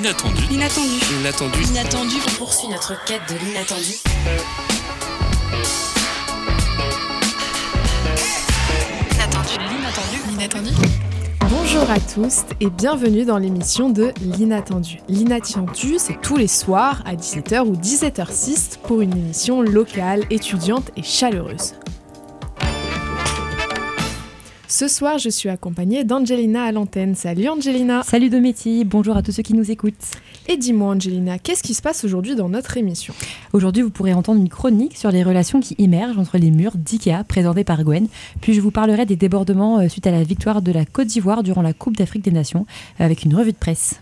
L'inattendu. L'inattendu. L'inattendu. L'inattendu. On poursuit notre quête de l'inattendu. L'inattendu. L'inattendu. Bonjour à tous et bienvenue dans l'émission de L'Inattendu. L'Inattendu, c'est tous les soirs à 17h ou 17h06 pour une émission locale, étudiante et chaleureuse. Ce soir, je suis accompagnée d'Angelina à l'antenne. Salut Angelina Salut Dométi, bonjour à tous ceux qui nous écoutent. Et dis-moi Angelina, qu'est-ce qui se passe aujourd'hui dans notre émission? Aujourd'hui, vous pourrez entendre une chronique sur les relations qui émergent entre les murs d'IKEA présentée par Gwen. Puis je vous parlerai des débordements euh, suite à la victoire de la Côte d'Ivoire durant la Coupe d'Afrique des Nations avec une revue de presse.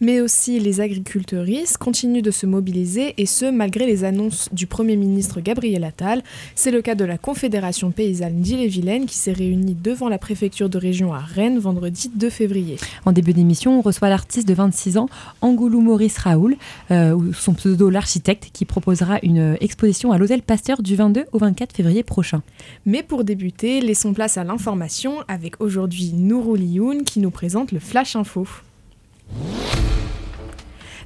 Mais aussi les agriculteuristes continuent de se mobiliser et ce malgré les annonces du Premier ministre Gabriel Attal. C'est le cas de la Confédération paysanne d'Ille-et-Vilaine qui s'est réunie devant la préfecture de région à Rennes vendredi 2 février. En début d'émission, on reçoit l'artiste de 26 ans, Angoulou Maurice Raoul, euh, ou son pseudo l'architecte, qui proposera une exposition à l'hôtel Pasteur du 22 au 24 février prochain. Mais pour débuter, laissons place à l'information avec aujourd'hui Nourou Lioun qui nous présente le Flash Info.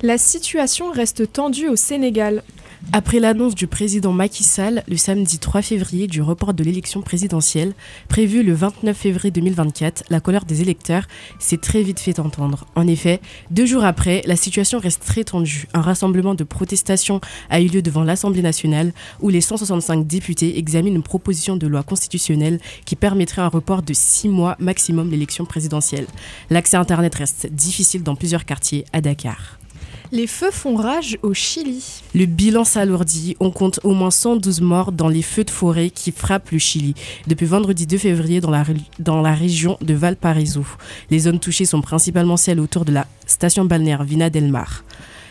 La situation reste tendue au Sénégal. Après l'annonce du président Macky Sall le samedi 3 février du report de l'élection présidentielle, prévue le 29 février 2024, la colère des électeurs s'est très vite fait entendre. En effet, deux jours après, la situation reste très tendue. Un rassemblement de protestation a eu lieu devant l'Assemblée nationale où les 165 députés examinent une proposition de loi constitutionnelle qui permettrait un report de six mois maximum l'élection présidentielle. L'accès Internet reste difficile dans plusieurs quartiers à Dakar. Les feux font rage au Chili. Le bilan s'alourdit. On compte au moins 112 morts dans les feux de forêt qui frappent le Chili depuis vendredi 2 février dans la, dans la région de Valparaiso. Les zones touchées sont principalement celles autour de la station balnéaire Vina del Mar.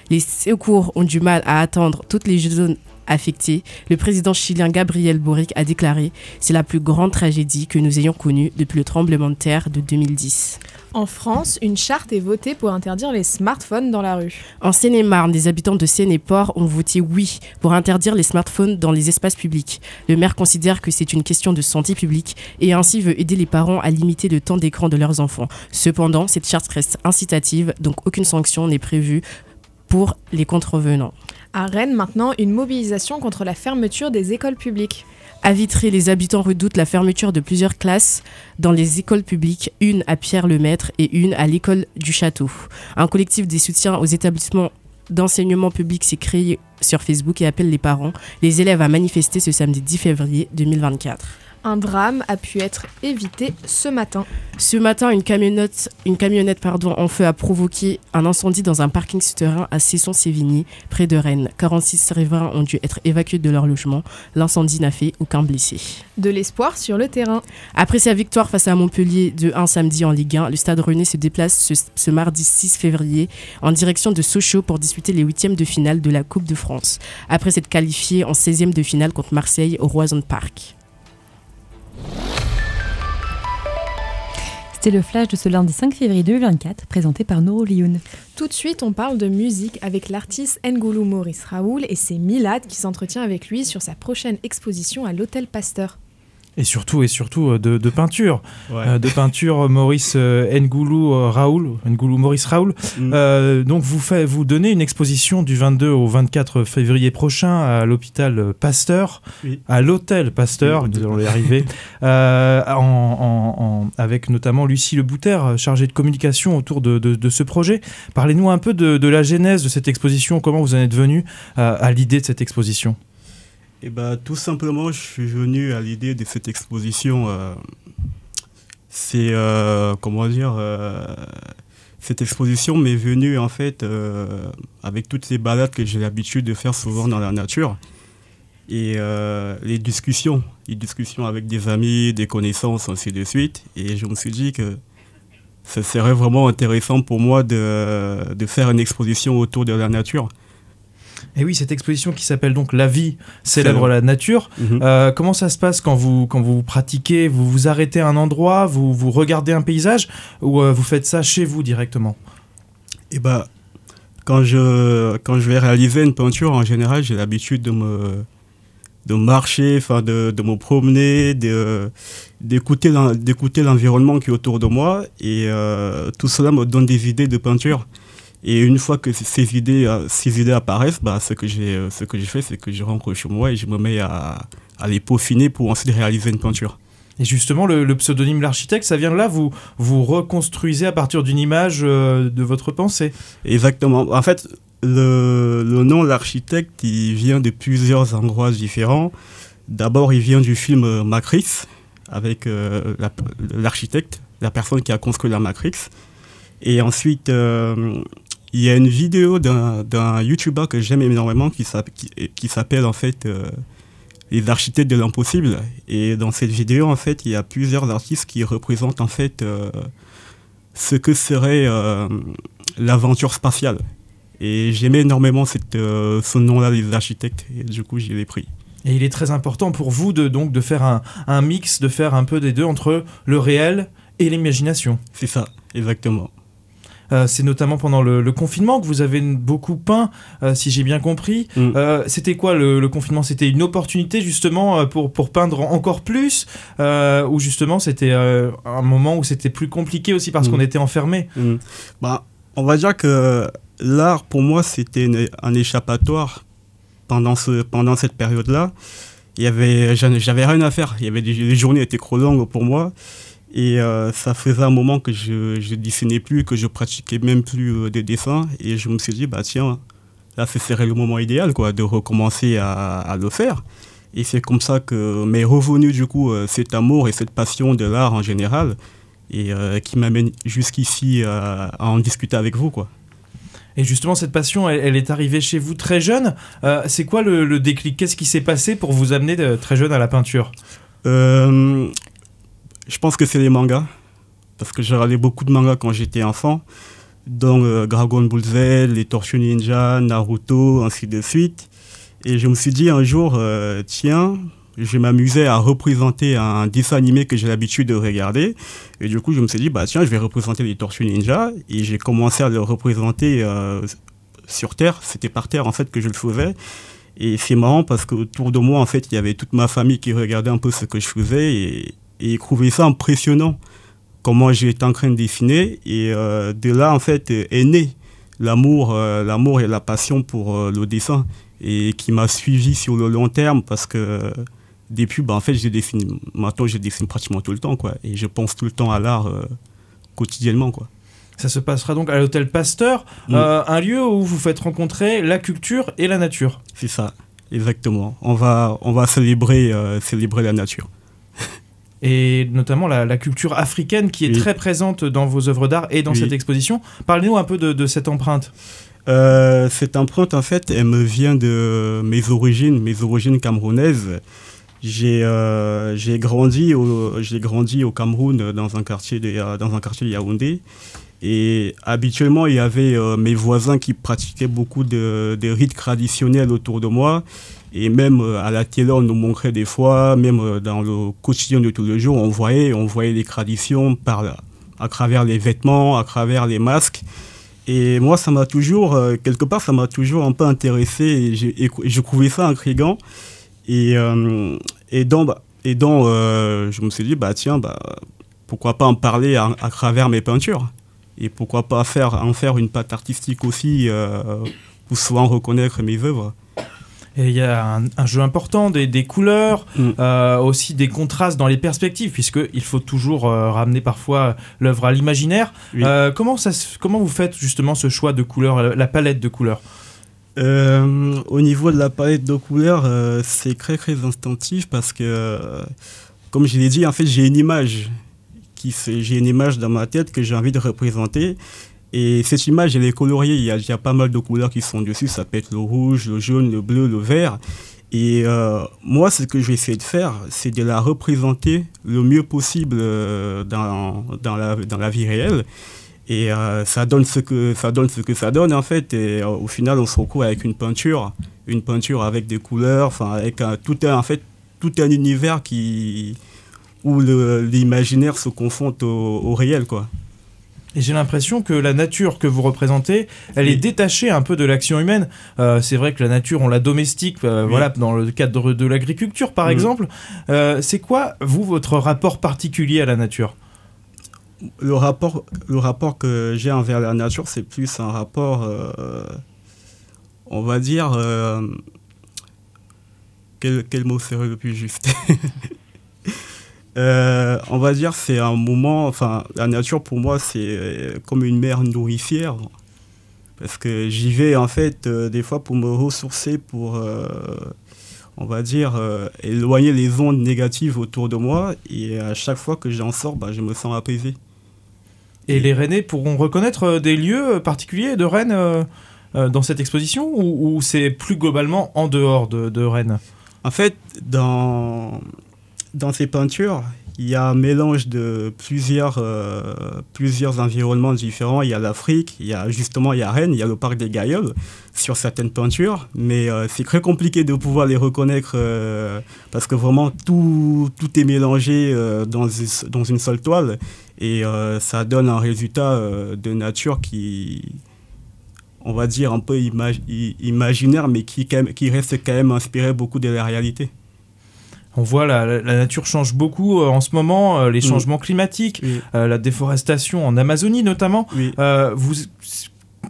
Les secours ont du mal à atteindre toutes les zones affectées. Le président chilien Gabriel Boric a déclaré C'est la plus grande tragédie que nous ayons connue depuis le tremblement de terre de 2010. En France, une charte est votée pour interdire les smartphones dans la rue. En Seine-et-Marne, des habitants de Seine-et-Port ont voté oui pour interdire les smartphones dans les espaces publics. Le maire considère que c'est une question de santé publique et ainsi veut aider les parents à limiter le temps d'écran de leurs enfants. Cependant, cette charte reste incitative, donc aucune sanction n'est prévue pour les contrevenants. À Rennes, maintenant, une mobilisation contre la fermeture des écoles publiques. À Vitré, les habitants redoutent la fermeture de plusieurs classes dans les écoles publiques, une à Pierre-le-Maître et une à l'école du Château. Un collectif des soutiens aux établissements d'enseignement public s'est créé sur Facebook et appelle les parents, les élèves à manifester ce samedi 10 février 2024. Un drame a pu être évité ce matin. Ce matin, une camionnette, une camionnette pardon, en feu a provoqué un incendie dans un parking souterrain à Cesson-Sévigny, près de Rennes. 46 riverains ont dû être évacués de leur logement. L'incendie n'a fait aucun blessé. De l'espoir sur le terrain. Après sa victoire face à Montpellier de 1 samedi en Ligue 1, le Stade Rennais se déplace ce, ce mardi 6 février en direction de Sochaux pour disputer les huitièmes de finale de la Coupe de France. Après s'être qualifié en 16e de finale contre Marseille au Roison Park. C'était le flash de ce lundi 5 février 2024, présenté par Noro Lioun. Tout de suite, on parle de musique avec l'artiste Ngoulou Maurice Raoul et c'est Milad qui s'entretient avec lui sur sa prochaine exposition à l'Hôtel Pasteur. Et surtout, et surtout euh, de, de peinture. Ouais. Euh, de peinture Maurice euh, Ngoulou euh, Raoul. Ngoulou Maurice Raoul. Mm. Euh, donc, vous, fait, vous donnez une exposition du 22 au 24 février prochain à l'hôpital Pasteur, Oui. à l'hôtel Pasteur, Oui, nous allons y arriver, euh, en, en- en- avec notamment Lucie Le Bouter, chargée de communication autour de, de- de ce projet. Parlez-nous un peu de, la genèse de cette exposition, comment vous en êtes venu euh, à l'idée de cette exposition? Et bah, tout simplement, je suis venu à l'idée de cette exposition. euh, c'est, euh, comment dire, euh, cette exposition m'est venue en fait avec toutes les balades que j'ai l'habitude de faire souvent dans la nature. Et les discussions, les discussions avec des amis, des connaissances, ainsi de suite. Et je me suis dit que ce serait vraiment intéressant pour moi de faire une exposition autour de la nature. Et oui, cette exposition qui s'appelle donc La vie célèbre la nature. Mhm. Euh, comment ça se passe quand vous, quand vous pratiquez Vous vous arrêtez à un endroit, vous, vous regardez un paysage ou euh, vous faites ça chez vous directement? Et bah, quand je, quand je vais réaliser une peinture, en général, j'ai l'habitude de me, de marcher, enfin de, de me promener, d'écouter l'environnement qui est autour de moi. Et euh, tout cela me donne des idées de peinture. Et une fois que ces idées, euh, ces idées apparaissent, bah, ce que j'ai euh, ce que j'ai fait, c'est que je rentre chez moi et je me mets à, à les peaufiner pour ensuite réaliser une peinture. Et justement, le, le pseudonyme l'architecte, ça vient de là. Vous vous reconstruisez à partir d'une image euh, de votre pensée. Exactement. En fait, le, le nom l'architecte, il vient de plusieurs endroits différents. D'abord, il vient du film Matrix, avec euh, la- l'architecte, la personne qui a construit la Matrix. Et ensuite, euh, il y a une vidéo d'un d'un YouTuber que j'aime énormément qui s'app- qui- qui s'appelle en fait euh, Les architectes de l'impossible. Et dans cette vidéo, en fait, il y a plusieurs artistes qui représentent en fait euh, ce que serait euh, l'aventure spatiale. Et j'aimais énormément cette, ce nom-là, les architectes, et du coup, j'y l'ai pris. Et il est très important pour vous de, donc, de faire un, un mix, de faire un peu des deux entre le réel et l'imagination. C'est ça, exactement. Euh, c'est notamment pendant le, le confinement que vous avez beaucoup peint, euh, si j'ai bien compris. Mm. Euh, C'était quoi le, le confinement? C'était une opportunité justement pour, pour peindre encore plus Ou justement c'était un moment où c'était plus compliqué aussi parce Mm. qu'on était enfermé Mm. Bah, on va dire que l'art, pour moi, c'était un échappatoire pendant, ce, pendant cette période-là. Il y avait, j'en- j'avais rien à faire. Il y avait des, les journées étaient trop longues pour moi. Et euh, ça faisait un moment que je je dessinais plus, que je pratiquais même plus euh, des dessins. Et je me suis dit, bah tiens, là, ce serait le moment idéal quoi, de recommencer à, à le faire. Et c'est comme ça que m'est revenu du coup euh, cet amour et cette passion de l'art en général et euh, qui m'amène jusqu'ici à en discuter avec vous. Quoi. Et justement, cette passion, elle, elle est arrivée chez vous très jeune. C'est quoi le, le déclic? Qu'est-ce qui s'est passé pour vous amener de- très jeune à la peinture? Euh, je pense que c'est les mangas, parce que j'ai regardé beaucoup de mangas quand j'étais enfant, dont euh, Dragon Ball Z, les Tortues Ninja, Naruto, ainsi de suite. Et je me suis dit un jour, euh, tiens, je m'amusais à représenter un dessin animé que j'ai l'habitude de regarder. Et du coup, je me suis dit, bah tiens, je vais représenter les Tortues Ninja. Et j'ai commencé à le représenter euh, sur Terre. C'était par terre, en fait, que je le faisais. Et c'est marrant parce qu'autour de moi, en fait, il y avait toute ma famille qui regardait un peu ce que je faisais et trouvaient ça impressionnant, comment j'étais en train de dessiner. Et euh, de là, en fait, est né l'amour, euh, l'amour et la passion pour euh, le dessin et qui m'a suivi sur le long terme parce que euh, depuis, bah, en fait, je dessine, maintenant, je dessine pratiquement tout le temps, quoi. Et je pense tout le temps à l'art euh, quotidiennement, quoi. Ça se passera donc à l'hôtel Pasteur, Mm. euh, un lieu où vous faites rencontrer la culture et la nature. C'est ça, exactement. On va, on va célébrer, euh, célébrer la nature. Et notamment la, la culture africaine qui est Oui. très présente dans vos œuvres d'art et dans Oui. cette exposition. Parlez-nous un peu de, de cette empreinte. Euh, cette empreinte, en fait, elle me vient de mes origines, mes origines camerounaises. J'ai euh, j'ai grandi, au, j'ai grandi au Cameroun dans un quartier de, euh, dans un quartier de Yaoundé. Et habituellement, il y avait euh, mes voisins qui pratiquaient beaucoup de, de rites traditionnels autour de moi. Et même euh, à la télé, on nous montrait des fois, même euh, dans le quotidien de tous les jours, on voyait, on voyait les traditions par, à travers les vêtements, à travers les masques. Et moi, ça m'a toujours, euh, quelque part, ça m'a toujours un peu intéressé et, je trouvais ça intriguant. Et, euh, et donc, bah, et je me suis dit, bah tiens, bah, pourquoi pas en parler à, travers mes peintures Et pourquoi pas faire, en faire une patte artistique aussi pour souvent reconnaître mes œuvres Et il y a un, un jeu important des, des couleurs, Mm. euh, aussi des contrastes dans les perspectives, puisqu'il faut toujours euh, ramener parfois l'œuvre à l'imaginaire. Oui. Euh, comment, ça se- comment vous faites justement ce choix de couleurs, la, palette de couleurs? Au niveau de la palette de couleurs, c'est très très instinctif parce que, comme je l'ai dit, en fait, j'ai une image j'ai une image dans ma tête que j'ai envie de représenter. Et cette image, elle est coloriée. Il y, a, il pas mal de couleurs qui sont dessus. Ça peut être le rouge, le jaune, le bleu, le vert. Et euh, moi, ce que je vais essayer de faire, c'est de la représenter le mieux possible euh, dans, dans, la, dans la vie réelle. Et euh, ça, donne ce que, ça donne ce que ça donne, en fait. Et au final, on se retrouve avec une peinture, une peinture avec des couleurs, enfin, avec un, tout un, en fait, tout un univers qui, où l'imaginaire se confronte au, au réel, quoi. Et j'ai l'impression que la nature que vous représentez, elle Oui. est détachée un peu de l'action humaine. Euh, c'est vrai que la nature, on la domestique, euh, Oui. voilà, dans le cadre de l'agriculture, par Mhm. exemple. Euh, c'est quoi, vous, votre rapport particulier à la nature? Le rapport, le rapport que j'ai envers la nature, c'est plus un rapport, on va dire, quel, quel mot serait le plus juste? Euh, On va dire, c'est un moment, enfin, la nature pour moi, c'est euh, comme une mère nourricière. Parce que j'y vais, en fait, euh, des fois pour me ressourcer, pour, euh, on va dire, éloigner les ondes négatives autour de moi. Et à chaque fois que j'en sors, bah, je me sens apaisé. Et les Rennais pourront reconnaître des lieux particuliers de Rennes dans cette exposition ou, ou c'est plus globalement en dehors de, de Rennes? En fait, dans, dans ces peintures, il y a un mélange de plusieurs, euh, plusieurs environnements différents. Il y a l'Afrique, il y a justement il y a Rennes, il y a le parc des Gailleuls sur certaines peintures, mais euh, c'est très compliqué de pouvoir les reconnaître euh, parce que vraiment tout, tout est mélangé dans, dans une seule toile et ça donne un résultat de nature qui, on va dire, un peu imaginaire, mais qui reste quand même inspiré beaucoup de la réalité. On voit la, nature change beaucoup euh, en ce moment, euh, les Mm. changements climatiques, Oui. euh, la déforestation en Amazonie notamment. Oui. Vous,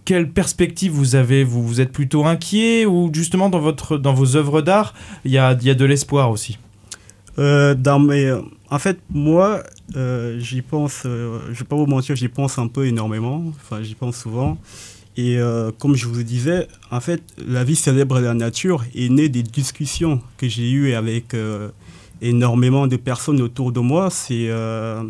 quelle perspective vous avez? Vous, vous êtes plutôt inquiet ou justement dans, votre, dans vos œuvres d'art, il y a, y a de l'espoir aussi? Euh, dans mes, en fait, moi, euh, j'y pense, euh, je vais pas vous mentir, j'y pense un peu énormément, enfin, j'y pense souvent. Et euh, comme je vous disais, en fait, la vie célèbre la nature est née des discussions que j'ai eues avec euh, énormément de personnes autour de moi. C'est euh,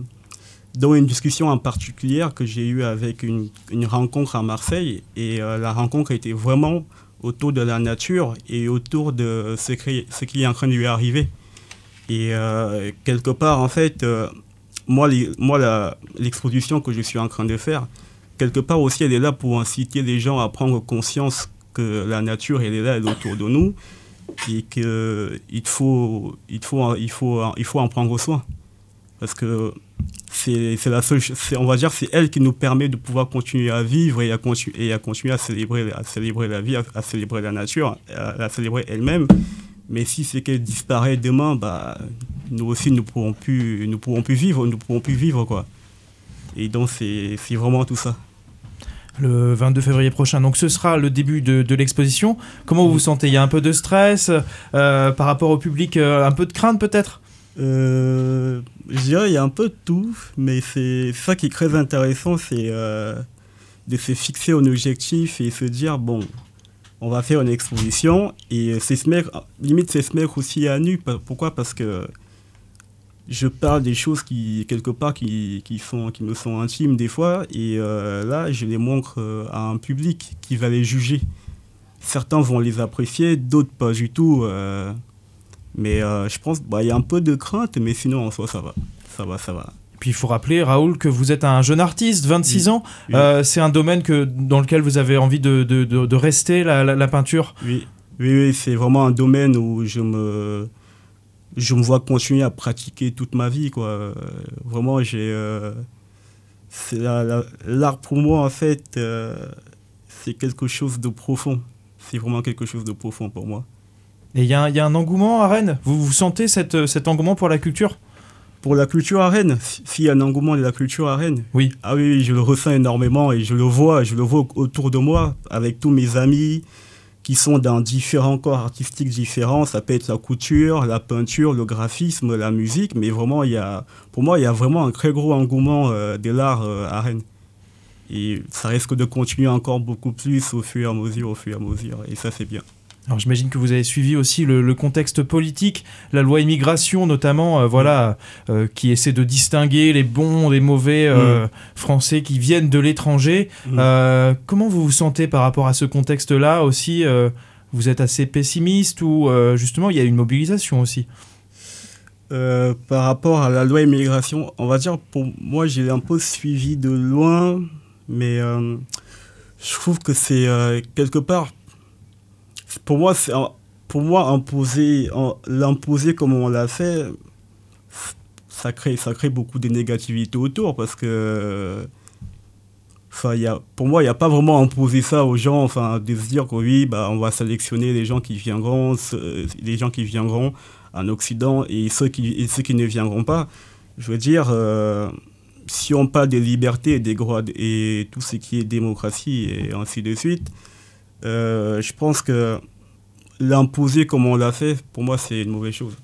dans une discussion en particulier que j'ai eue avec une, rencontre à Marseille. Et la rencontre était vraiment autour de la nature et autour de ce qui, est en train de lui arriver. Et quelque part, en fait, moi, moi l'exposition que je suis en train de faire, quelque part aussi, elle est là pour inciter les gens à prendre conscience que la nature, elle est là, elle est autour de nous, et qu'il faut, il faut, il faut, il faut en prendre soin. Parce que c'est la seule, on va dire, c'est elle qui nous permet de pouvoir continuer à vivre et à, continu- et à continuer à célébrer, à célébrer la vie, à, célébrer la nature, à la célébrer elle-même. Mais si c'est qu'elle disparaît demain, bah, nous aussi, nous pourrons pourrons plus vivre, nous pourrons plus vivre, quoi. Et donc, c'est vraiment tout ça. le 22 février prochain. Donc ce sera le début de, de l'exposition. Comment vous vous sentez? Il y a un peu de stress euh, par rapport au public, euh, un peu de crainte peut-être? Euh, je dirais il y a un peu de tout, mais c'est ça qui est très intéressant, c'est de se fixer un objectif et se dire, bon, on va faire une exposition, et c'est se mettre, limite c'est se mettre aussi à nu. Pourquoi? Parce que je parle des choses qui, quelque part, qui, qui, sont, qui me sont intimes des fois, et euh, là, je les montre euh, à un public qui va les juger. Certains vont les apprécier, d'autres pas du tout. euh, mais je pense qu'il y a un peu de crainte, mais sinon en soi ça va. Ça va, ça va. Puis il faut rappeler, Raoul, que vous êtes un jeune artiste, 26 Oui. ans. Oui. C'est un domaine que, dans lequel vous avez envie de, de- de- de rester, la, la- la peinture? Oui, oui, oui, c'est vraiment un domaine où je me, je me vois continuer à pratiquer toute ma vie. Quoi. Euh, Vraiment, j'ai. euh, c'est la- la- L'art pour moi, en fait, euh, c'est quelque chose de profond. C'est vraiment quelque chose de profond pour moi. Et il y, a un- il y a un engouement à Rennes? Vous, vous sentez cette, cet engouement pour la culture? Pour la culture à Rennes, s'il y a un engouement de la culture à Rennes, Oui. Ah oui, oui, je le ressens énormément et je le vois, je le vois autour de moi avec tous mes amis qui sont dans différents corps artistiques différents. Ça peut être la couture, la peinture, le graphisme, la musique, mais vraiment, il y a, pour moi, il y a vraiment un très gros engouement euh, de l'art euh, à Rennes. Et ça risque de continuer encore beaucoup plus au fur et à mesure, au fur et à mesure, et ça c'est bien. Alors j'imagine que vous avez suivi aussi le, le contexte politique, la loi immigration notamment, euh, voilà, euh, qui essaie de distinguer les bons des mauvais euh, Français qui viennent de l'étranger. Mm. Comment vous vous sentez par rapport à ce contexte-là aussi Vous êtes assez pessimiste ou justement il y a une mobilisation aussi? Par rapport à la loi immigration, on va dire, pour moi, j'ai un peu suivi de loin, mais je trouve que c'est quelque part, pour moi, pour moi, imposer, l'imposer comme on l'a fait, ça crée, ça crée beaucoup de négativité autour parce que, y a, pour moi, il n'y a pas vraiment imposer ça aux gens, enfin, de se dire que oui, bah, on va sélectionner les gens qui viendront, les gens qui viendront en Occident et ceux qui, et ceux qui ne viendront pas. Je veux dire, euh, si on parle des libertés et des droits et tout ce qui est démocratie et ainsi de suite, euh, je pense que l'imposer comme on l'a fait, pour moi, c'est une mauvaise chose.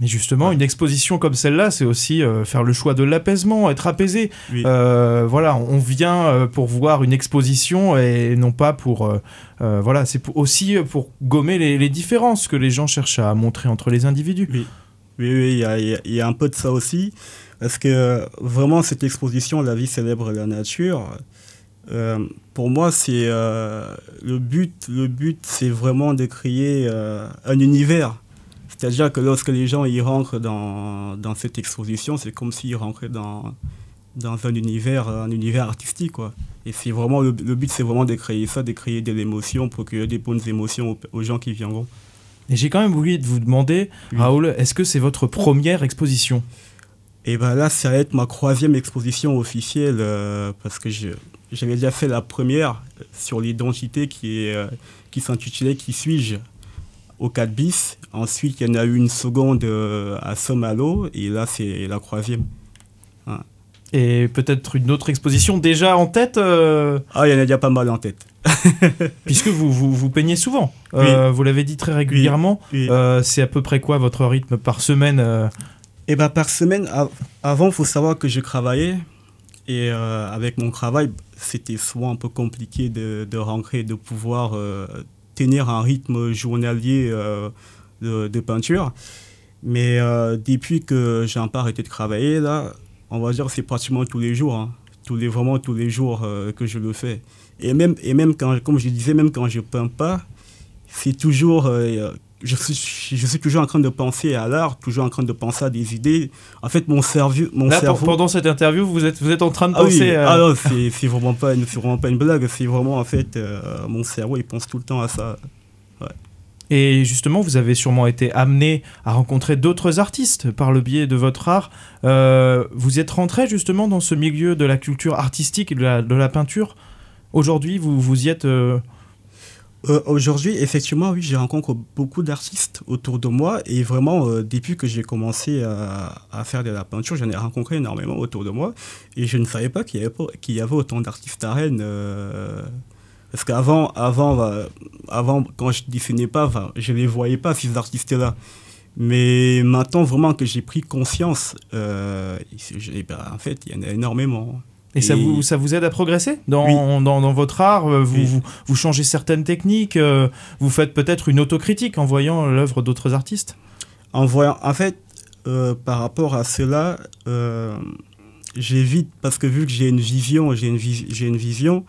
Mais justement, une exposition comme celle-là, c'est aussi euh, faire le choix de l'apaisement, être apaisé. Oui. Euh, voilà, on vient euh, pour voir une exposition et non pas pour. voilà, c'est aussi pour gommer les, les différences que les gens cherchent à montrer entre les individus. Oui, oui, oui, il y a, y a- il y a un peu de ça aussi. Parce que vraiment, cette exposition, La vie célèbre la nature, euh, pour moi, c'est euh, le but, le but c'est vraiment de créer euh, un univers. C'est-à-dire que lorsque les gens y rentrent dans, dans cette exposition, c'est comme s'ils rentraient dans, dans un univers, un univers artistique. Quoi. Et c'est vraiment le, le but, c'est vraiment de créer ça, de créer de l'émotion, procurer des bonnes émotions aux, aux gens qui viendront. Et j'ai quand même de vous demander, Oui. Raoul, est-ce que c'est votre première exposition? Et ben là, ça va être ma troisième exposition officielle euh, parce que je- j'avais déjà fait la première sur l'identité qui, est, euh, qui s'intitulait Qui suis-je? Au 4 bis. Ensuite, il y en a eu une seconde euh, à Somalo et là, c'est la troisième. Et peut-être une autre exposition déjà en tête, euh, Ah, il y en a déjà pas mal en tête. puisque vous, vous, vous peignez souvent. Euh, Vous l'avez dit très régulièrement. Oui. Euh, c'est à peu près quoi votre rythme par semaine Et ben par semaine, av- avant, il faut savoir que je travaillais. Et avec mon travail, c'était souvent un peu compliqué de, rentrer, de pouvoir euh, tenir un rythme journalier euh, de, peinture. Mais euh, depuis que j'ai un peu arrêté de travailler, là, on va dire c'est pratiquement tous les jours. hein. Tous les, vraiment tous les jours que je le fais. Et même, et même quand, comme je disais, même quand je peins pas, c'est toujours je suis, je suis toujours en train de penser à l'art, toujours en train de penser à des idées. En fait, mon cerveau. Mon Là, cerveau pendant cette interview, vous êtes, vous êtes en train de ah oui, penser. à- ah non, c'est vraiment, pas une- c'est vraiment pas une blague. C'est vraiment, en fait, euh, mon cerveau, il pense tout le temps à ça. Et justement, vous avez sûrement été amené à rencontrer d'autres artistes par le biais de votre art. Euh, vous êtes rentré justement dans ce milieu de la culture artistique et de la, de la peinture. Aujourd'hui, vous, vous y êtes. euh, Euh, Aujourd'hui, effectivement, oui, j'ai rencontré beaucoup d'artistes autour de moi. Et vraiment, euh, depuis que j'ai commencé à, faire de la peinture, j'en ai rencontré énormément autour de moi. Et je ne savais pas qu'il y avait, autant d'artistes à Rennes. euh, parce qu'avant, avant, avant, quand je dessinais pas, je ne les voyais pas, ces artistes-là. Mais maintenant, vraiment que j'ai pris conscience, j'ai- bah, en fait, il y en a énormément. Et, ça, vous, ça vous aide à progresser dans, Oui. dans, dans votre art euh, vous, Oui. vous, vous changez certaines techniques euh, Vous faites peut-être une autocritique en voyant l'œuvre d'autres artistes? En voyant, en fait, euh, par rapport à cela, euh, j'évite parce que vu que j'ai une vision, j'ai une, une vision,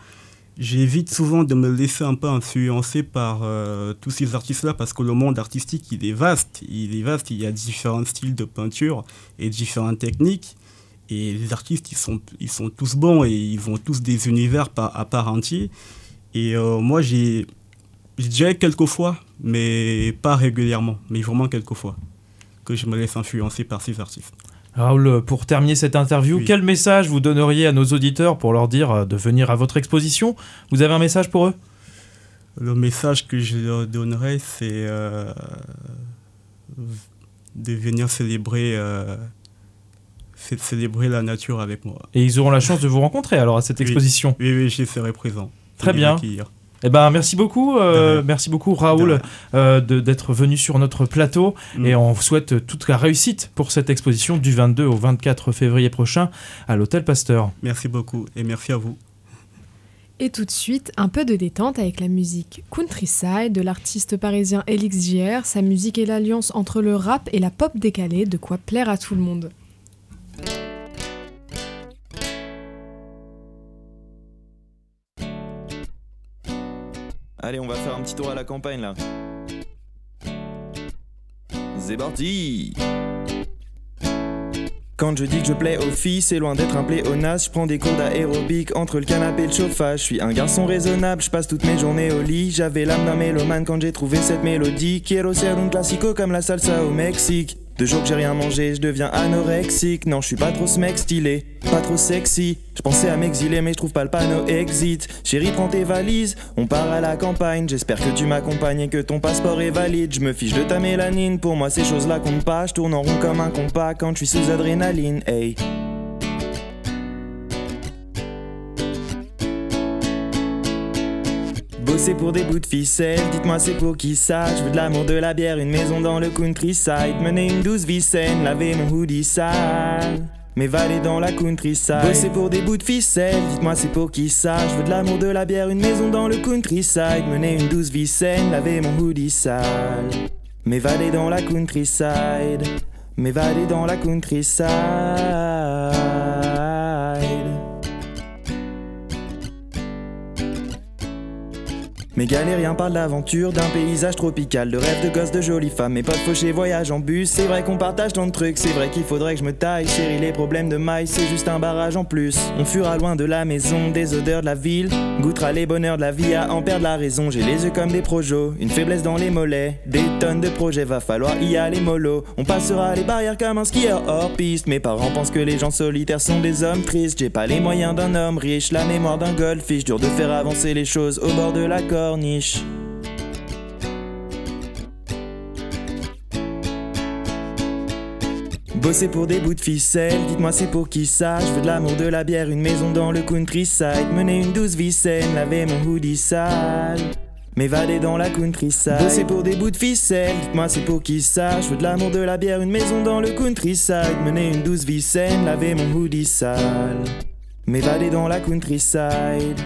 j'évite souvent de me laisser un peu influencer par tous ces artistes-là parce que le monde artistique il est vaste, il est vaste, il y a différents styles de peinture et différentes techniques. Et les artistes, ils sont, ils sont tous bons et ils ont tous des univers par- à part entier. Et euh, moi, j'ai déjà quelques fois, mais pas régulièrement, mais vraiment quelques fois, que je me laisse influencer par ces artistes. Raoul, pour terminer cette interview, Oui. quel message vous donneriez à nos auditeurs pour leur dire euh, de venir à votre exposition? Vous avez un message pour eux? Le message que je leur donnerais, c'est euh, de venir célébrer, euh, cé- célébrer la nature avec moi. Et ils auront la chance de vous rencontrer alors à cette Oui. exposition. Oui, oui, j'y serai présent. Très bien. Eh ben, merci beaucoup, euh, De merci beaucoup De Raoul euh, de- d'être venu sur notre plateau Mm. et on vous souhaite toute la réussite pour cette exposition du 22 au 24 février prochain à l'Hôtel Pasteur. Merci beaucoup et merci à vous. Et tout de suite, un peu de détente avec la musique Countryside de l'artiste parisien Elix JR. Sa musique est l'alliance entre le rap et la pop décalée, de quoi plaire à tout le monde. Allez, on va faire un petit tour à la campagne là. C'est parti quand je dis que je plais aux filles, c'est loin d'être un pléonasme. Je prends des cours d'aérobic entre le canapé et le chauffage. Je suis un garçon raisonnable, je passe toutes mes journées au lit. J'avais l'âme d'un mélomane quand j'ai trouvé cette mélodie. Quiero ser un classico comme la salsa au Mexique. Deux jours que j'ai rien mangé, je deviens anorexique. Non, je suis pas trop ce mec stylé, pas trop sexy. Je pensais à m'exiler, mais je trouve pas le panneau exit. Chérie, prends tes valises, on part à la campagne. J'espère que tu m'accompagnes et que ton passeport est valide. Je me fiche de ta mélanine, pour moi ces choses-là comptent pas. Je tourne en rond comme un compas quand je suis sous adrénaline, hey. Bosser pour des bouts de ficelle, dites-moi c'est pour qui ça? Je veux de l'amour, de la bière, une maison dans le countryside Mener une douce vie saine, laver mon hoodie sale. M'évader dans la countryside Bosser pour des bouts de ficelle, dites-moi c'est pour qui ça? Je veux de l'amour, de la bière, une maison dans le countryside Mener une douce vie saine, laver mon hoodie sale. M'évader dans la countryside M'évader dans la countryside Mes galériens parlent d'aventure, d'un paysage tropical, de rêves de gosses, de jolies femmes. Mes potes fauchés voyagent en bus, c'est vrai qu'on partage tant de trucs, c'est vrai qu'il faudrait que je me taille. Chérie, les problèmes de maille, c'est juste un barrage en plus. On fuira loin de la maison, des odeurs de la ville, goûtera les bonheurs de la vie à en perdre la raison. J'ai les yeux comme des projos, une faiblesse dans les mollets, des tonnes de projets, va falloir y aller mollo. On passera les barrières comme un skieur hors piste. Mes parents pensent que les gens solitaires sont des hommes tristes. J'ai pas les moyens d'un homme riche, la mémoire d'un goldfish, dur de faire avancer les choses au bord de la corniche. Bosser pour des bouts de ficelle, dites-moi c'est pour qui ça? Je veux de l'amour, de la bière, une maison dans le countryside Mener une douce vie saine, laver mon hoodie sale. M'évader dans la countryside Bosser pour des bouts de ficelle, dites-moi c'est pour qui ça? Je veux de l'amour, de la bière, une maison dans le countryside Mener une douce vie saine, laver mon hoodie sale. M'évader dans la countryside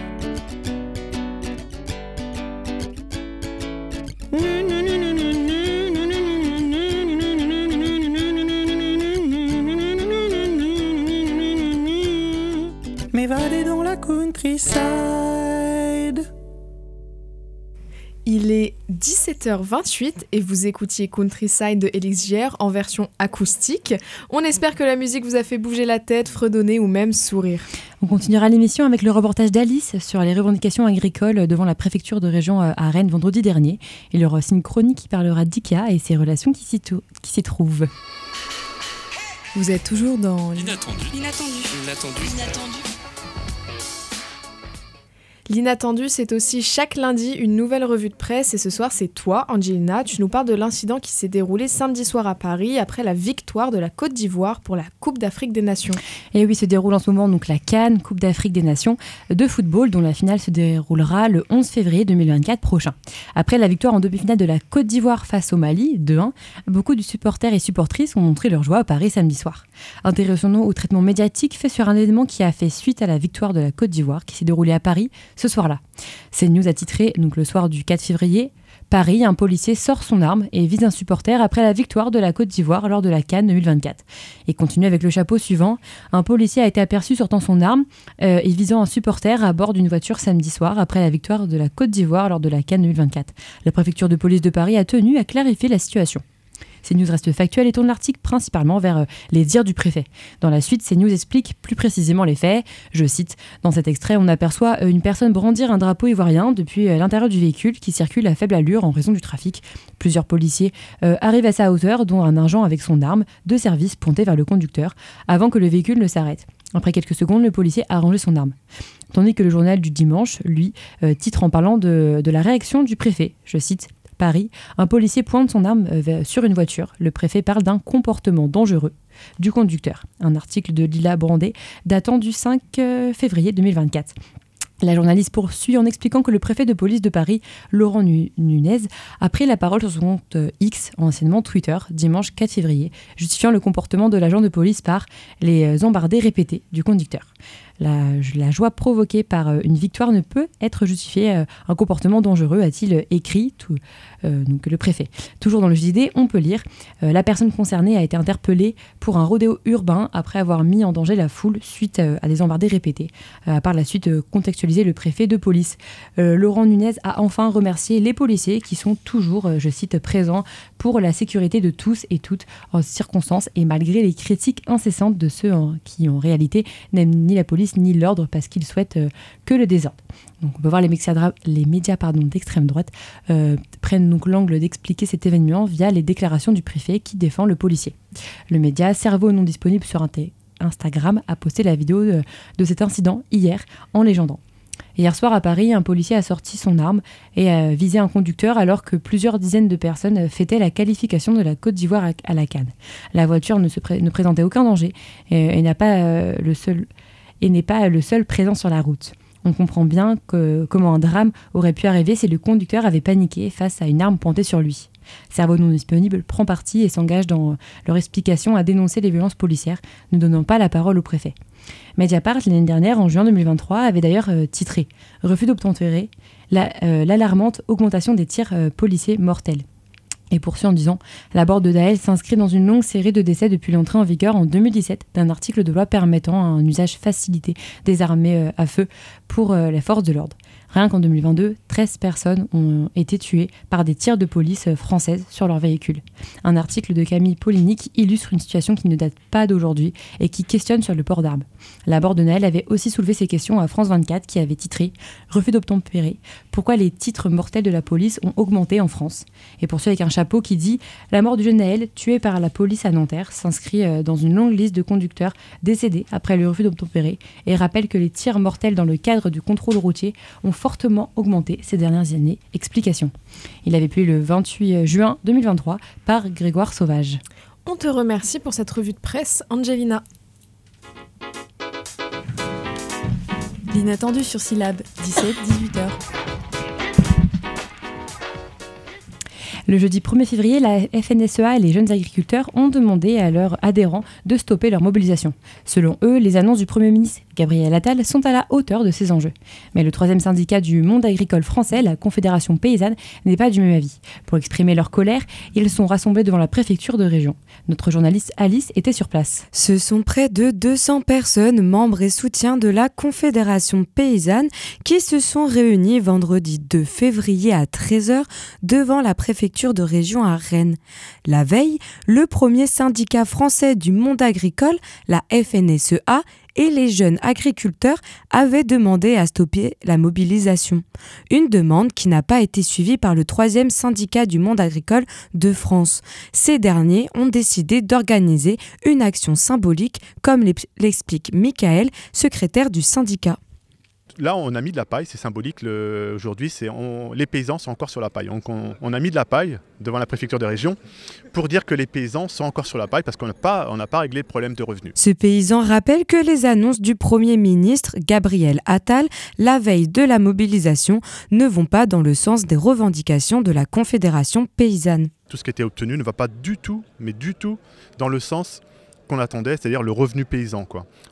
17h28 et vous écoutiez Countryside de Elixier en version acoustique. On espère que la musique vous a fait bouger la tête, fredonner ou même sourire. On continuera l'émission avec le reportage d'Alice sur les revendications agricoles devant la préfecture de région euh, à Rennes vendredi dernier. Il y aura aussi une chronique qui parlera d'IKEA et ses relations qui s'y, tou- qui s'y trouvent. Vous êtes toujours dans Inattendu. Inattendu. Inattendu. Inattendu. L'inattendu, c'est aussi chaque lundi une nouvelle revue de presse et ce soir c'est toi, Angelina, tu nous parles de l'incident qui s'est déroulé samedi soir à Paris après la victoire de la Côte d'Ivoire pour la Coupe d'Afrique des Nations. Et oui, se déroule en ce moment donc la Cannes, Coupe d'Afrique des Nations de football, dont la finale se déroulera le 11 février 2024 prochain. Après la victoire en demi-finale de la Côte d'Ivoire face au Mali, 2-1, beaucoup de supporters et supportrices ont montré leur joie à Paris samedi soir. Intéressons-nous au traitement médiatique fait sur un événement qui a fait suite à la victoire de la Côte d'Ivoire qui s'est déroulée à Paris ce soir-là. CNews a titré donc le soir du 4 février Paris, un policier sort son arme et vise un supporter après la victoire de la Côte d'Ivoire lors de la Cannes 2024. Et continue avec le chapeau suivant. Un policier a été aperçu sortant son arme euh, et visant un supporter à bord d'une voiture samedi soir après la victoire de la Côte d'Ivoire lors de la Cannes 2024. La préfecture de police de Paris a tenu à clarifier la situation. CNews reste factuel et tourne l'article principalement vers euh, les dires du préfet. Dans la suite, CNews explique plus précisément les faits. Je cite Dans cet extrait, on aperçoit euh, une personne brandir un drapeau ivoirien depuis euh, l'intérieur du véhicule qui circule à faible allure en raison du trafic. Plusieurs policiers arrivent à sa hauteur, dont un agent avec son arme de service pointé vers le conducteur avant que le véhicule ne s'arrête. Après quelques secondes, le policier a rangé son arme. Tandis que le journal du dimanche, lui, titre en parlant de la réaction du préfet. Je cite Paris, un policier pointe son arme euh, sur une voiture. Le préfet parle d'un comportement dangereux du conducteur. Un article de Lila Brandé datant du 5 euh, février 2024. La journaliste poursuit en expliquant que le préfet de police de Paris, Laurent Nu- Nunez, a pris la parole sur son compte euh, X, anciennement Twitter, dimanche 4 février, justifiant le comportement de l'agent de police par les embardées répétées du conducteur. La, joie provoquée par euh, une victoire ne peut être justifiée euh, un comportement dangereux, a-t-il écrit euh, le préfet. Toujours dans le JD, on peut lire La personne concernée a été interpellée pour un rodéo urbain après avoir mis en danger la foule suite à des embardées répétées. Euh, a par la suite contextualisé le préfet de police. Laurent Nunez a enfin remercié les policiers qui sont toujours, je cite, présents pour la sécurité de tous et toutes en circonstances et malgré les critiques incessantes de ceux qui en réalité n'aiment ni la police ni l'ordre parce qu'ils souhaitent euh, que le désordre. On peut voir les médias, d'extrême droite euh, prennent donc l'angle d'expliquer cet événement via les déclarations du préfet qui défend le policier. Le média Cerveau non disponible sur Instagram a posté la vidéo de, de cet incident hier en légendant. Hier soir à Paris, un policier a sorti son arme et a visé un conducteur alors que plusieurs dizaines de personnes fêtaient la qualification de la Côte d'Ivoire à, la Cannes. La voiture ne, se pré- ne présentait aucun danger et, n'a pas euh, le seul et n'est pas le seul présent sur la route. On comprend bien comment un drame aurait pu arriver si le conducteur avait paniqué face à une arme pointée sur lui. Cerveau non disponible prend parti et s'engage dans leur explication à dénoncer les violences policières, ne donnant pas la parole au préfet. Mediapart, l'année dernière, en juin 2023, avait d'ailleurs euh, titré Refus d'obtempérer euh, l'alarmante augmentation des tirs euh, policiers mortels. Et poursuit en disant La borde de Daël s'inscrit dans une longue série de décès depuis l'entrée en vigueur en 2017 d'un article de loi permettant un usage facilité des armées à feu pour les forces de l'ordre. Rien qu'en 2022, 13 personnes ont été tuées par des tirs de police françaises sur leur véhicule. Un article de Camille Poligny illustre une situation qui ne date pas d'aujourd'hui et qui questionne sur le port d'armes. La bord de Naël avait aussi soulevé ces questions à France 24 qui avait titré Refus d'obtempérer. Pourquoi les titres mortels de la police ont augmenté en France? Et poursuit avec un qui dit La mort du jeune Naël, tué par la police à Nanterre, s'inscrit euh, dans une longue liste de conducteurs décédés après le refus d'obtempérer et rappelle que les tirs mortels dans le cadre du contrôle routier ont fortement augmenté ces dernières années. Explication. Il avait pu le 28 juin 2023 par Grégoire Sauvage. On te remercie pour cette revue de presse, Angelina. L'inattendu sur Syllab, 17-18h. Le jeudi 1er février, la FNSEA et les jeunes agriculteurs ont demandé à leurs adhérents de stopper leur mobilisation. Selon eux, les annonces du Premier ministre Gabriel Attal sont à la hauteur de ces enjeux. Mais le troisième syndicat du monde agricole français, la Confédération paysanne, n'est pas du même avis. Pour exprimer leur colère, ils sont rassemblés devant la préfecture de région. Notre journaliste Alice était sur place. Ce sont près de 200 personnes, membres et soutiens de la Confédération paysanne, qui se sont réunis vendredi 2 février à 13h devant la préfecture de région à Rennes. La veille, le premier syndicat français du monde agricole, la FNSEA, et les jeunes agriculteurs avaient demandé à stopper la mobilisation. Une demande qui n'a pas été suivie par le troisième syndicat du monde agricole de France. Ces derniers ont décidé d'organiser une action symbolique, comme l'explique Michael, secrétaire du syndicat là, on a mis de la paille, c'est symbolique. Aujourd'hui, les paysans sont encore sur la paille. Donc, on, a mis de la paille devant la préfecture de région pour dire que les paysans sont encore sur la paille parce qu'on n'a pas, pas réglé le problème de revenus. Ce paysan rappelle que les annonces du Premier ministre Gabriel Attal la veille de la mobilisation ne vont pas dans le sens des revendications de la Confédération paysanne. Tout ce qui a été obtenu ne va pas du tout, mais du tout, dans le sens qu'on attendait, c'est-à-dire le revenu paysan.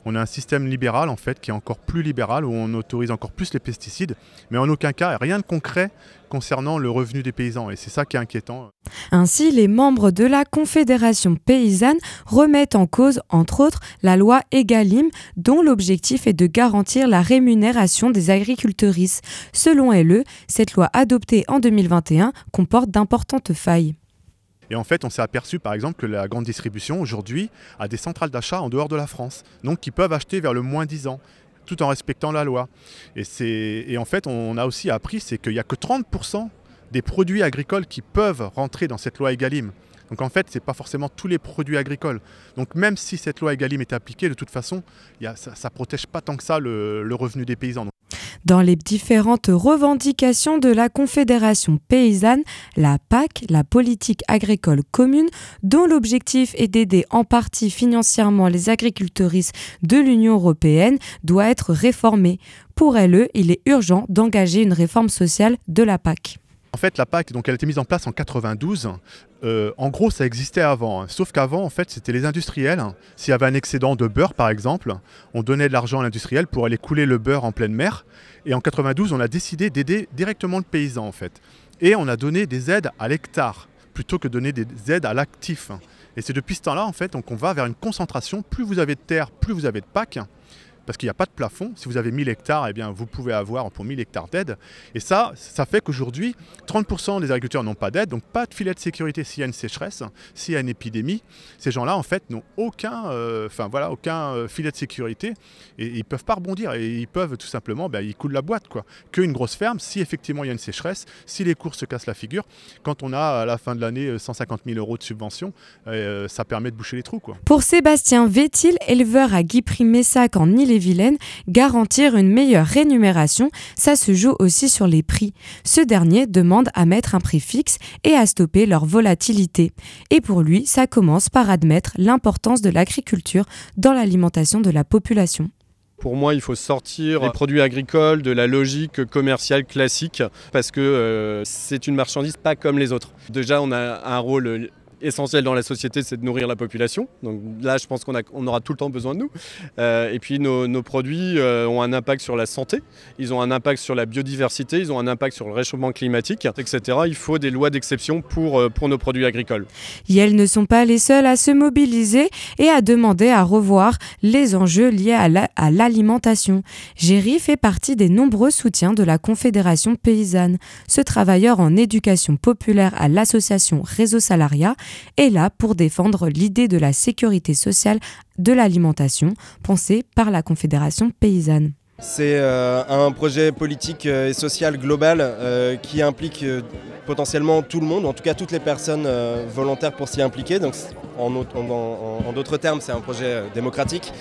On a un système libéral en fait qui est encore plus libéral, où on autorise encore plus les pesticides, mais en aucun cas rien de concret concernant le revenu des paysans. Et c'est ça qui est inquiétant. Ainsi, les membres de la Confédération paysanne remettent en cause, entre autres, la loi Egalim, dont l'objectif est de garantir la rémunération des agricultrices. Selon LE, cette loi adoptée en 2021 comporte d'importantes failles. Et en fait, on s'est aperçu par exemple que la grande distribution aujourd'hui a des centrales d'achat en dehors de la France, donc qui peuvent acheter vers le moins 10 ans tout en respectant la loi. Et, en fait, on a aussi appris c'est qu'il n'y a que 30% des produits agricoles qui peuvent rentrer dans cette loi Egalim. Donc en fait, ce n'est pas forcément tous les produits agricoles. Donc même si cette loi Egalim est appliquée, de toute façon, ça ne protège pas tant que ça le revenu des paysans. Dans les différentes revendications de la Confédération paysanne, la PAC, la politique agricole commune, dont l'objectif est d'aider en partie financièrement les agricultrices de l'Union européenne, doit être réformée. Pour elle, il est urgent d'engager une réforme sociale de la PAC. En fait, la PAC, donc, elle a été mise en place en 92. Euh, en gros, ça existait avant. Hein. Sauf qu'avant, en fait, c'était les industriels. S'il y avait un excédent de beurre, par exemple, on donnait de l'argent à l'industriel pour aller couler le beurre en pleine mer. Et en 92, on a décidé d'aider directement le paysan, en fait. Et on a donné des aides à l'hectare plutôt que donner des aides à l'actif. Et c'est depuis ce temps-là, en fait, qu'on va vers une concentration. Plus vous avez de terre, plus vous avez de PAC parce qu'il n'y a pas de plafond. Si vous avez 1000 hectares, eh bien, vous pouvez avoir pour 1000 hectares d'aide. Et ça, ça fait qu'aujourd'hui, 30% des agriculteurs n'ont pas d'aide, donc pas de filet de sécurité s'il y a une sécheresse, s'il y a une épidémie. Ces gens-là, en fait, n'ont aucun, euh, voilà, aucun euh, filet de sécurité et ils ne peuvent pas rebondir. Et ils peuvent tout simplement, ben, ils coulent la boîte. quoi. Qu'une grosse ferme, si effectivement il y a une sécheresse, si les cours se cassent la figure, quand on a à la fin de l'année 150 000 euros de subvention, euh, ça permet de boucher les trous. Quoi. Pour Sébastien Vétil, éleveur à Guy-Primessac en vilaine garantir une meilleure rémunération, ça se joue aussi sur les prix. Ce dernier demande à mettre un prix fixe et à stopper leur volatilité. Et pour lui, ça commence par admettre l'importance de l'agriculture dans l'alimentation de la population. Pour moi, il faut sortir les produits agricoles de la logique commerciale classique parce que euh, c'est une marchandise pas comme les autres. Déjà, on a un rôle essentiel dans la société, c'est de nourrir la population. Donc là, je pense qu'on on aura tout le temps besoin de nous. Euh, et puis nos, produits euh, ont un impact sur la santé, ils ont un impact sur la biodiversité, ils ont un impact sur le réchauffement climatique, etc. Il faut des lois d'exception pour, euh, pour nos produits agricoles. Et elles ne sont pas les seules à se mobiliser et à demander à revoir les enjeux liés à l'alimentation. Géry fait partie des nombreux soutiens de la Confédération paysanne. Ce travailleur en éducation populaire à l'association Réseau Salariat est là pour défendre l'idée de la sécurité sociale de l'alimentation pensée par la Confédération paysanne. C'est euh, un projet politique euh, et social global euh, qui implique potentiellement tout le monde, en tout cas toutes les personnes volontaires pour s'y impliquer. Donc, en, d'autres termes, c'est un projet démocratique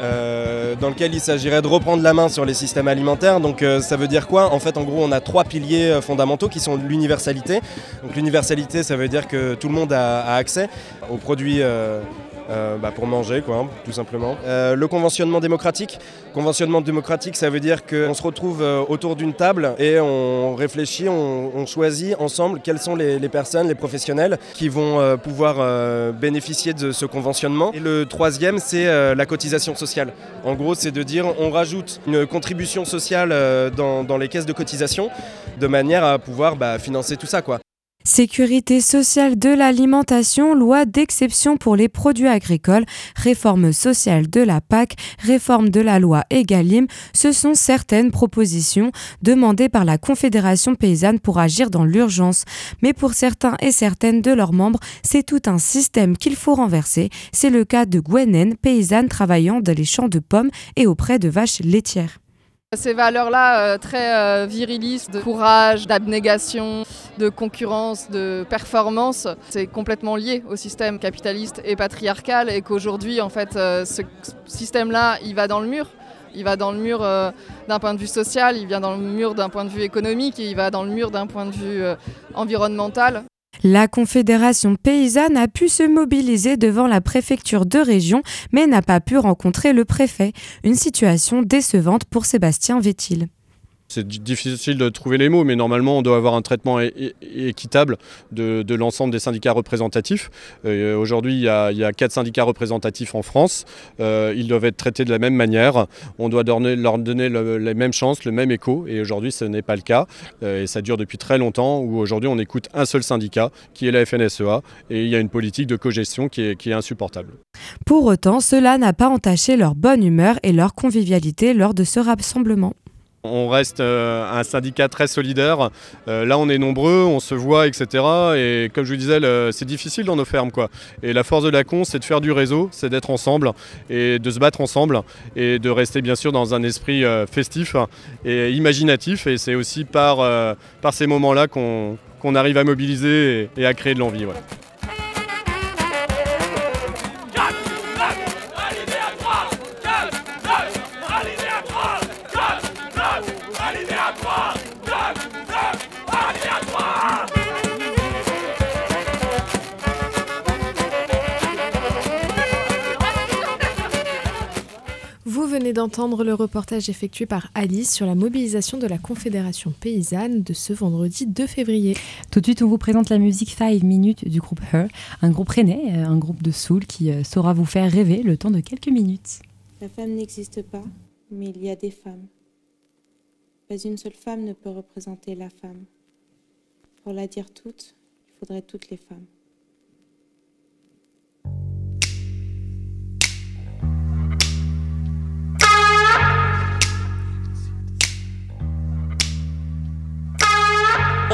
dans lequel il s'agirait de reprendre la main sur les systèmes alimentaires. Donc ça veut dire quoi? En fait, en gros, on a trois piliers fondamentaux qui sont l'universalité. Donc l'universalité, ça veut dire que tout le monde a, accès aux produits bah, pour manger, quoi, hein, tout simplement. Euh, le conventionnement démocratique. Conventionnement démocratique, ça veut dire qu'on se retrouve euh, autour d'une table et on réfléchit, on, choisit ensemble quelles sont les, personnes, les professionnels qui vont pouvoir bénéficier de ce conventionnement. Et le troisième, c'est la cotisation sociale. En gros, c'est de dire on rajoute une contribution sociale dans, les caisses de cotisation de manière à pouvoir bah, financer tout ça. Sécurité sociale de l'alimentation, loi d'exception pour les produits agricoles, réforme sociale de la PAC, réforme de la loi EGalim, ce sont certaines propositions demandées par la Confédération paysanne pour agir dans l'urgence. Mais pour certains et certaines de leurs membres, c'est tout un système qu'il faut renverser. C'est le cas de Gwenen, paysanne travaillant dans les champs de pommes et auprès de vaches laitières. Ces valeurs-là, euh, très euh, virilistes, de courage, d'abnégation, de concurrence, de performance, c'est complètement lié au système capitaliste et patriarcal et qu'aujourd'hui, en fait, euh, ce système-là, il va dans le mur. Il va dans le mur d'un point de vue social, il vient dans le mur d'un point de vue économique et il va dans le mur d'un point de vue environnemental. La Confédération paysanne a pu se mobiliser devant la préfecture de région, mais n'a pas pu rencontrer le préfet. Une situation décevante pour Sébastien Vétil. C'est difficile de trouver les mots, mais normalement, on doit avoir un traitement équitable de, l'ensemble des syndicats représentatifs. Euh, aujourd'hui, il, y a quatre syndicats représentatifs en France. Euh, ils doivent être traités de la même manière. On doit leur donner les mêmes chances, le même écho. Et aujourd'hui, ce n'est pas le cas. Euh, et ça dure depuis très longtemps, où aujourd'hui, on écoute un seul syndicat, qui est la FNSEA. Et il y a une politique de cogestion qui est, qui est insupportable. Pour autant, cela n'a pas entaché leur bonne humeur et leur convivialité lors de ce rassemblement. On reste euh, un syndicat très solidaire. Euh, là, on est nombreux, on se voit, etc. Et comme je vous disais, c'est difficile dans nos fermes. Quoi. Et la force de la con, c'est de faire du réseau, c'est d'être ensemble et de se battre ensemble et de rester bien sûr dans un esprit euh, festif et imaginatif. Et c'est aussi par, par ces moments-là qu'on arrive à mobiliser et, à créer de l'envie. Venez d'entendre le reportage effectué par Alice sur la mobilisation de la Confédération paysanne de ce vendredi 2 février. Tout de suite, on vous présente la musique 5 minutes du groupe Her, un groupe rennais, euh, un groupe de soul qui euh, saura vous faire rêver le temps de quelques minutes. La femme n'existe pas, mais il y a des femmes. Pas une seule femme ne peut représenter la femme. Pour la dire toute, il faudrait toutes les femmes.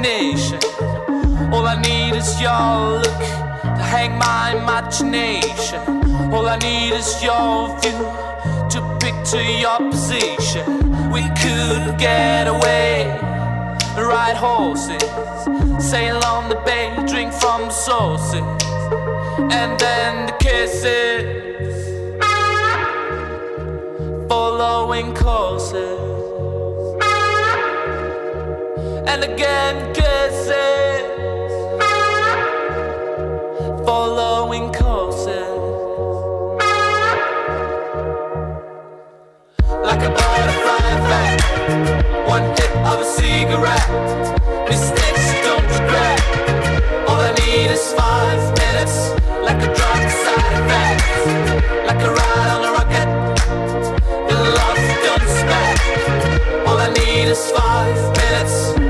Destination. All I need is your look to hang my imagination. All I need is your view to picture your position. We could get away, ride horses, sail on the bay, drink from the sources, and then the kisses, following courses, and again kisses, following courses. like a butterfly effect. One hit of a cigarette, mistakes don't regret. All I need is five minutes, like a drug side effect, like a ride on a rocket. The love don't expect. All I need is five minutes.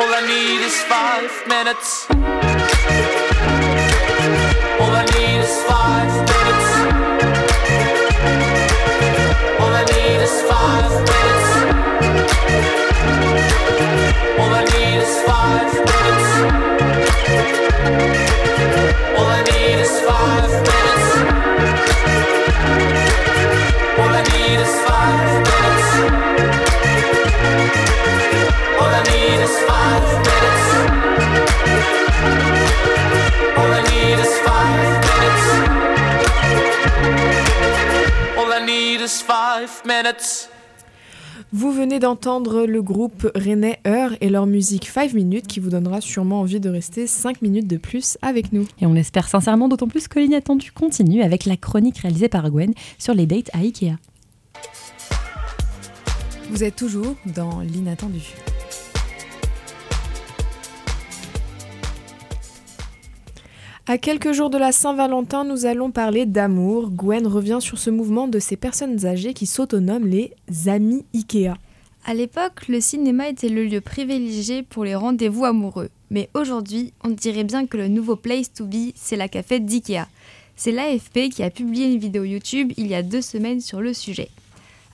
All I need is five minutes. Venez d'entendre le groupe René Heur et leur musique 5 minutes qui vous donnera sûrement envie de rester 5 minutes de plus avec nous. Et on l'espère sincèrement, d'autant plus que l'inattendu continue avec la chronique réalisée par Gwen sur les dates à Ikea. Vous êtes toujours dans l'inattendu. À quelques jours de la Saint-Valentin, nous allons parler d'amour. Gwen revient sur ce mouvement de ces personnes âgées qui s'autonomment les amis Ikea. À l'époque, le cinéma était le lieu privilégié pour les rendez-vous amoureux. Mais aujourd'hui, on dirait bien que le nouveau place to be, c'est la cafette d'IKEA. C'est l'AFP qui a publié une vidéo YouTube il y a deux semaines sur le sujet.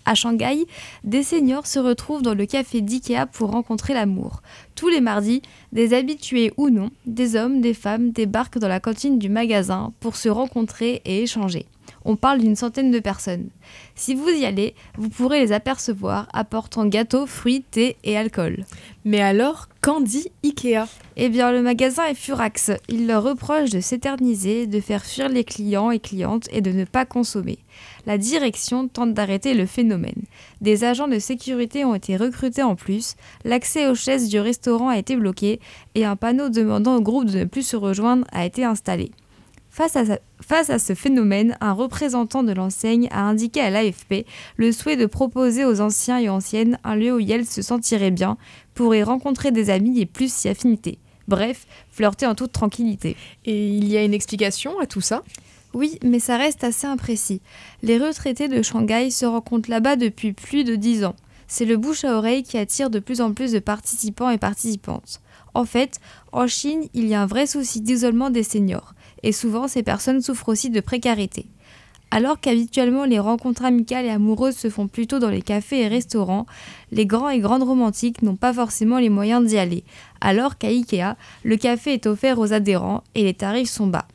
À Shanghai, des seniors se retrouvent dans le café d'IKEA pour rencontrer l'amour. Tous les mardis, des habitués ou non, des hommes, des femmes débarquent dans la cantine du magasin pour se rencontrer et échanger. On parle d'une centaine de personnes. Si vous y allez, vous pourrez les apercevoir apportant gâteaux, fruits, thé et alcool. Mais alors, qu'en dit Ikea? Eh bien, le magasin est furax. Il leur reproche de s'éterniser, de faire fuir les clients et clientes et de ne pas consommer. La direction tente d'arrêter le phénomène. Des agents de sécurité ont été recrutés en plus, l'accès aux chaises du restaurant a été bloqué et un panneau demandant au groupe de ne plus se rejoindre a été installé. Face à, face à, ce phénomène, un représentant de l'enseigne a indiqué à l'AFP le souhait de proposer aux anciens et anciennes un lieu où elles se sentiraient bien pour y rencontrer des amis et plus s'y affiner. Bref, flirter en toute tranquillité. Et il y a une explication à tout ça? Oui, mais ça reste assez imprécis. Les retraités de Shanghai se rencontrent là-bas depuis plus de 10 ans. C'est le bouche à oreille qui attire de plus en plus de participants et participantes. En fait, en Chine, il y a un vrai souci d'isolement des seniors et souvent ces personnes souffrent aussi de précarité. Alors qu'habituellement les rencontres amicales et amoureuses se font plutôt dans les cafés et restaurants, les grands et grandes romantiques n'ont pas forcément les moyens d'y aller, alors qu'à Ikea, le café est offert aux adhérents et les tarifs sont bas.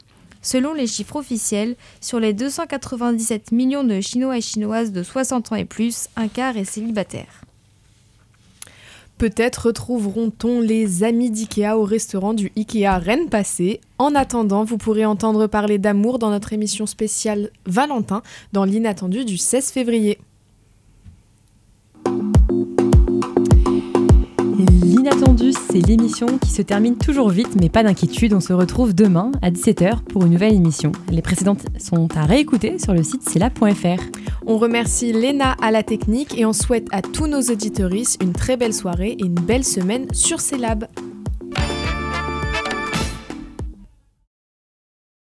Selon les chiffres officiels, sur les 297 millions de Chinois et Chinoises de 60 ans et plus, un quart est célibataire. Peut-être retrouveront-on les amis d'IKEA au restaurant du IKEA Rennes passé. En attendant, vous pourrez entendre parler d'amour dans notre émission spéciale Valentin dans l'inattendu du 16 février. L'inattendu, c'est l'émission qui se termine toujours vite, mais pas d'inquiétude, on se retrouve demain à 17h pour une nouvelle émission. Les précédentes sont à réécouter sur le site cela.fr. On remercie Léna à la technique et on souhaite à tous nos auditoristes une très belle soirée et une belle semaine sur Célab.